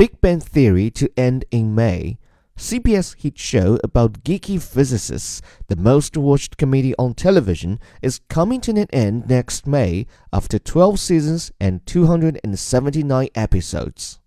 Big Bang Theory to end in May. CBS hit show about geeky physicists, the most watched comedy on television, is coming to an end next May after 12 seasons and 279 episodes.